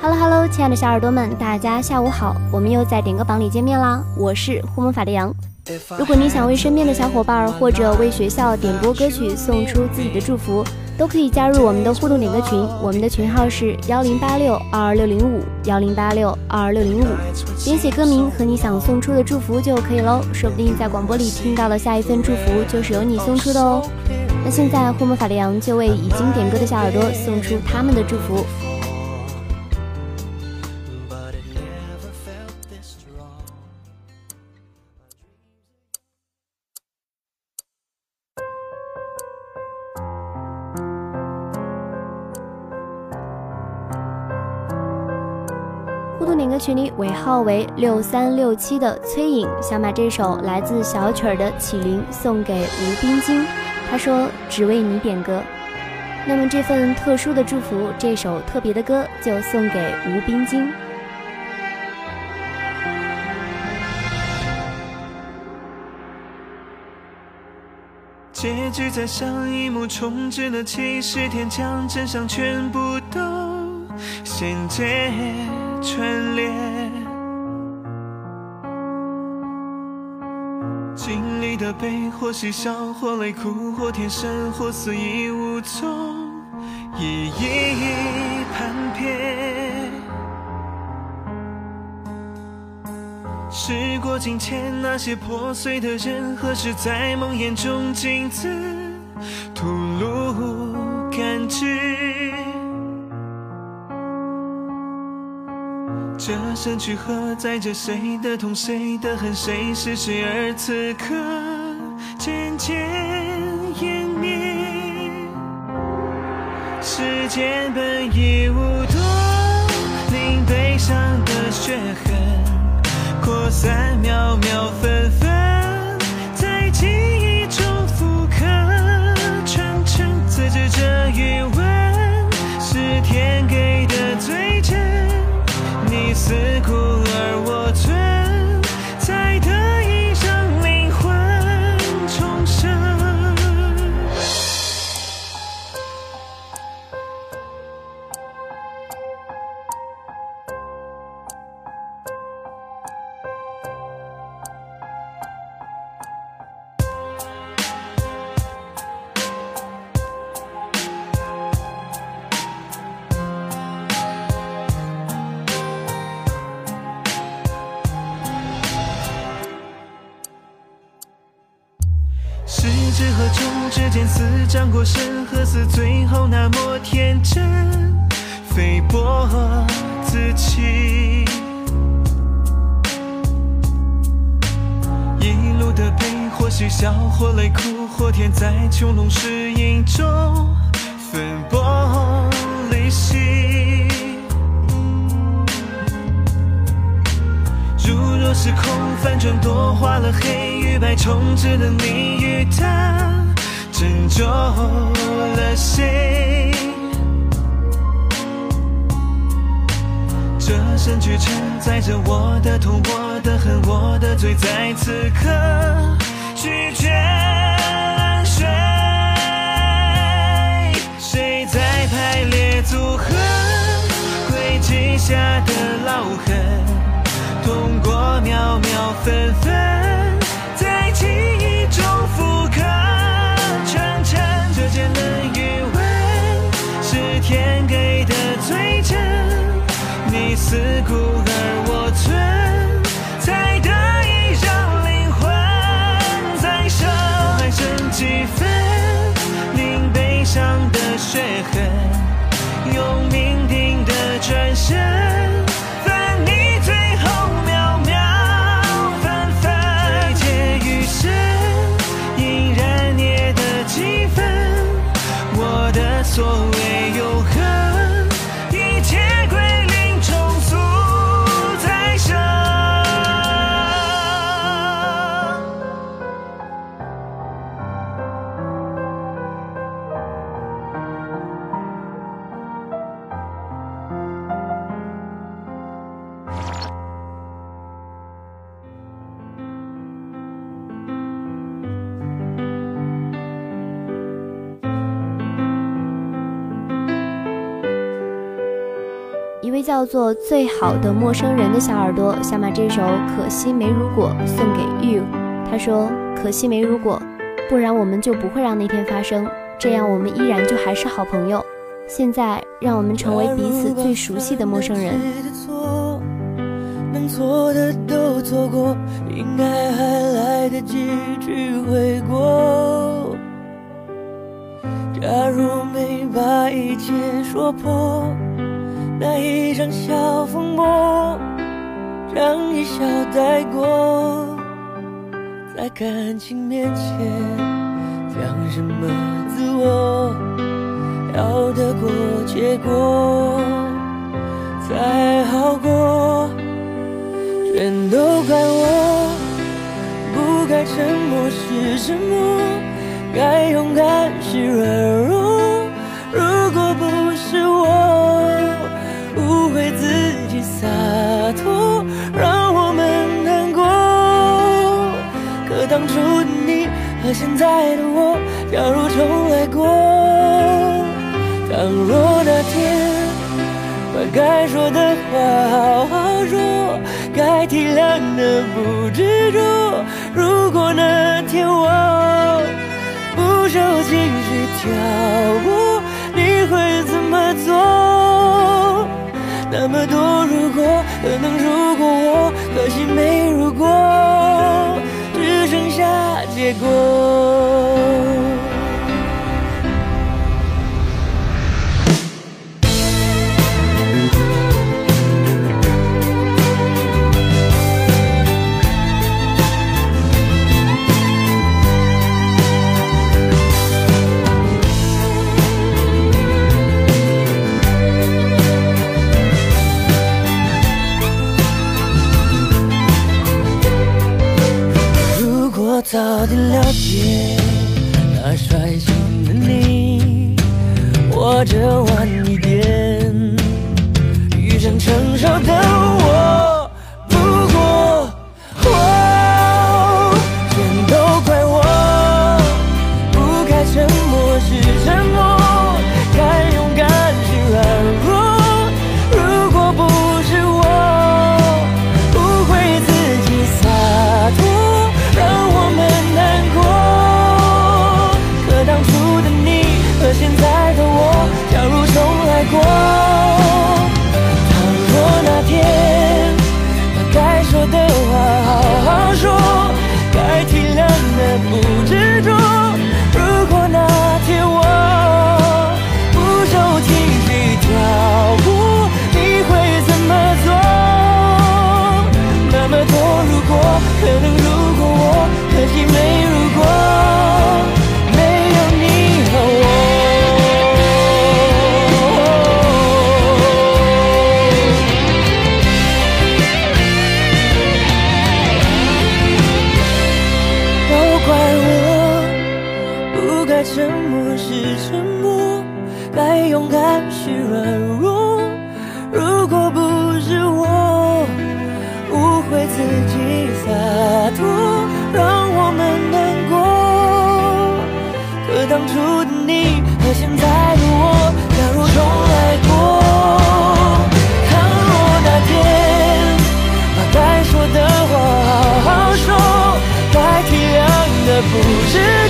Hello Hello，亲爱的小耳朵们，大家下午好，我们又在点歌榜里见面啦！我是护魔法的羊。如果你想为身边的小伙伴或者为学校点播歌曲，送出自己的祝福，都可以加入我们的互动点歌群，我们的群号是幺零八六二二六零五幺零八六二二六零五，编写歌名和你想送出的祝福就可以喽，说不定在广播里听到的下一份祝福就是由你送出的哦。那现在护魔法的羊就为已经点歌的小耳朵送出他们的祝福。点歌群里尾号为六三六七的崔颖想把这首来自小曲儿的《启灵》送给吴冰晶，他说只为你点歌。那么这份特殊的祝福，这首特别的歌就送给吴冰晶。结局在上一幕重置了七十天，将真相全部都衔接。串联，经历的悲或喜笑，或泪哭，或天生，或肆意无踪，一一判别。时过境迁，那些破碎的人何时，在梦魇中镜子吐露感知。这身躯何载着谁的痛，谁的恨，谁是谁？而此刻渐渐湮灭。时间本已无多，令悲伤的血痕扩散，秒秒纷纷，自苦。过深和死，最后那么天真，菲薄自弃。一路的悲，或许笑，或泪哭，或天在穹窿石影中分崩离析。如若时空反转，多花了黑与白，重置了你与他。拯救了谁？这身躯承载着我的痛、我的恨、我的罪，在此刻拒绝安睡。谁在排列组合轨迹下的烙痕？痛过秒秒分分，你思故而叫做最好的陌生人的小耳朵想把这首《可惜没如果》送给 you。他说：“可惜没如果，不然我们就不会让那天发生，这样我们依然就还是好朋友。现在，让我们成为彼此最熟悉的陌生人。”能错的都错过，应该还来得及去悔过。假如没把一切说破。那一场小风波，让一笑带过，在感情面前讲什么自我，要得过且过才好过，全都怪我，不该沉默是沉默，该勇敢是软弱。如果不是我。为自己洒脱，让我们难过。可当初的你和现在的我，假如重来过，倘若那天把该说的话好好说，该体谅的不执着。如果那天我不受情绪挑拨，你会怎么做？那么多如果，可能如果我，可惜没如果，只剩下结果。沉默是沉默，该勇敢是软弱。如果不是我误会自己洒脱，让我们难过。可当初的你和现在的我，假如重来过，倘若那天把该说的话好好说，该体谅的不是。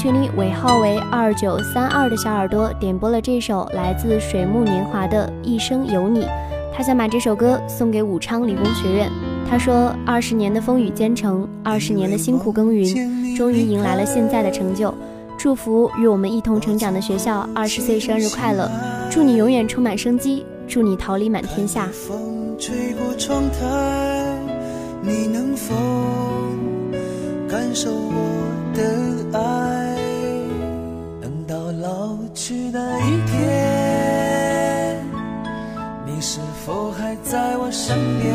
群里尾号为二九三二的小耳朵点播了这首来自水木年华的《一生有你》，他想把这首歌送给武昌理工学院。他说：“二十年的风雨兼程，二十年的辛苦耕耘，终于迎来了现在的成就。祝福与我们一同成长的学校二十岁生日快乐！祝你永远充满生机，祝你桃李满天下。”风吹过窗台，你能否感受我的爱？那一天，你是否还在我身边？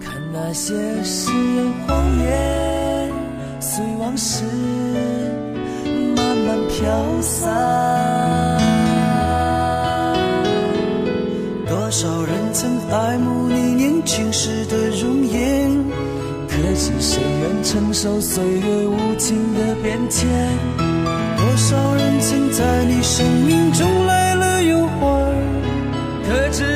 看那些誓言谎言，随往事慢慢飘散。多少人曾爱慕你年轻时的容颜，可知谁愿承受岁月无情的变迁？多少人曾在你生命中来了又还，可知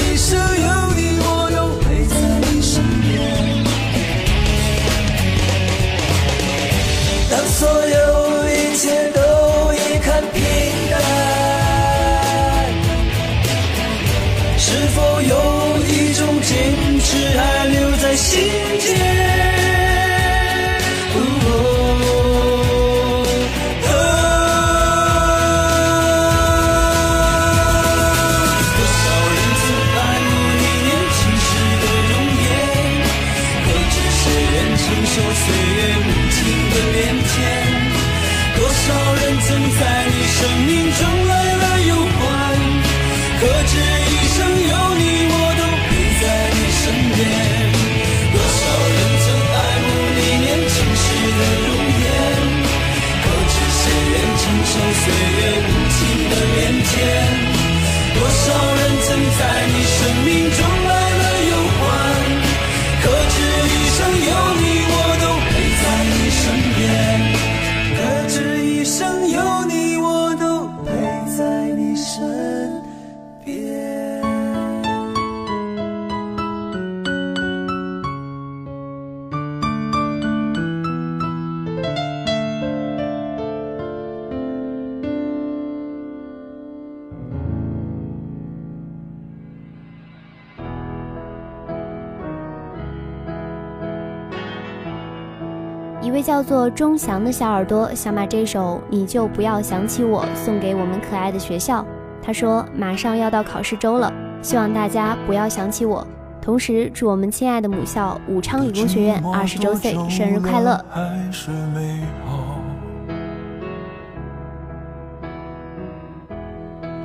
一位叫做钟祥的小耳朵想把这首《你就不要想起我》送给我们可爱的学校。他说：“马上要到考试周了，希望大家不要想起我。同时，祝我们亲爱的母校武昌理工学院二十周岁生日快乐！还是美好，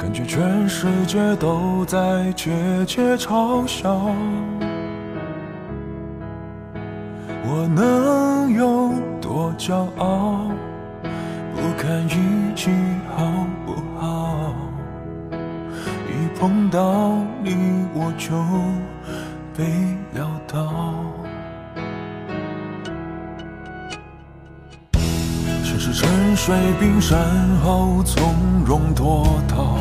感觉全世界都在窃窃嘲笑。我能有多骄傲？不看运气好不好？一碰到你我就被撂倒。像是沉睡冰山后从容脱逃。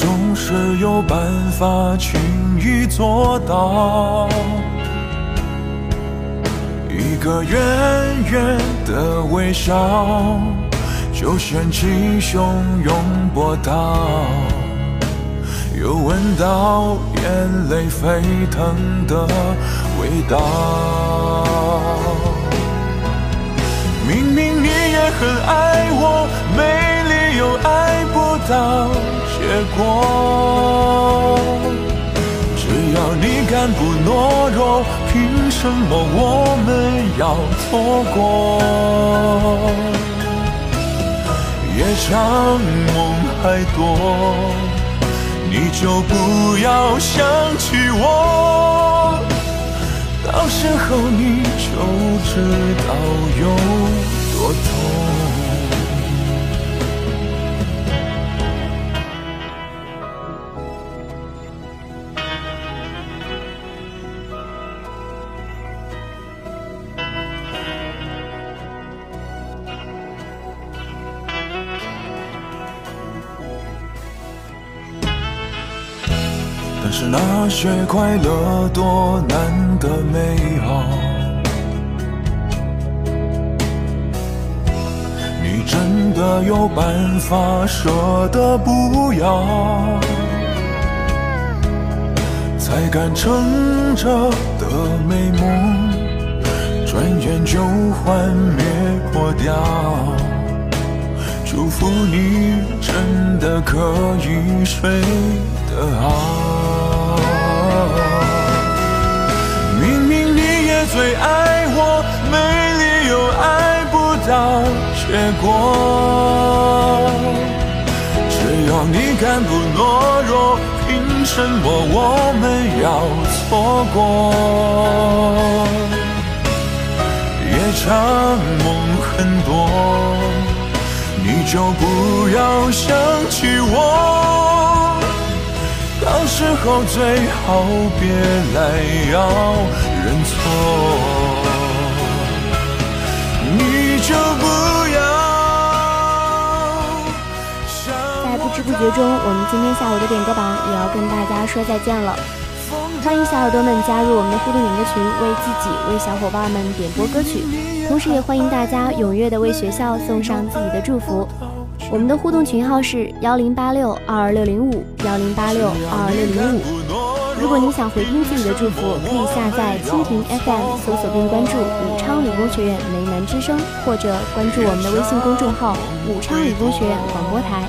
总是有办法轻易做到。一个远远的微笑，就掀起汹涌波涛，又闻到眼泪沸腾的味道。明明你也很爱我，没理由爱不到结果。只要你敢不懦弱，凭什么我们要错过？夜长梦还多，你就不要想起我。到时候你就知道有但是那些快乐多难得美好，你真的有办法舍得不要？才敢撑着的美梦，转眼就幻灭破掉。祝福你真的可以睡得好。最爱我，没理由爱不到结果。只要你敢不懦弱，凭什么我们要错过？夜长梦很多，你就不要想起我。到时候最好别来要认错，你就不要在不知不觉中，我们今天下午的点歌榜也要跟大家说再见了。欢迎小耳朵们加入我们的互动点歌群，为自己、为小伙伴们点播歌曲，同时也欢迎大家踊跃的为学校送上自己的祝福。我们的互动群号是幺零八六二二六零五幺零八六二二六零五。如果你想回听自己的祝福，可以下载蜻蜓 FM，搜索并关注武昌理工学院梅南之声，或者关注我们的微信公众号武昌理工学院广播台。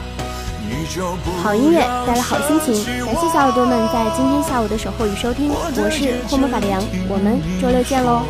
好音乐带来好心情，感谢小耳朵们在今天下午的守候与收听，我是霍魔法的羊，我们周六见喽。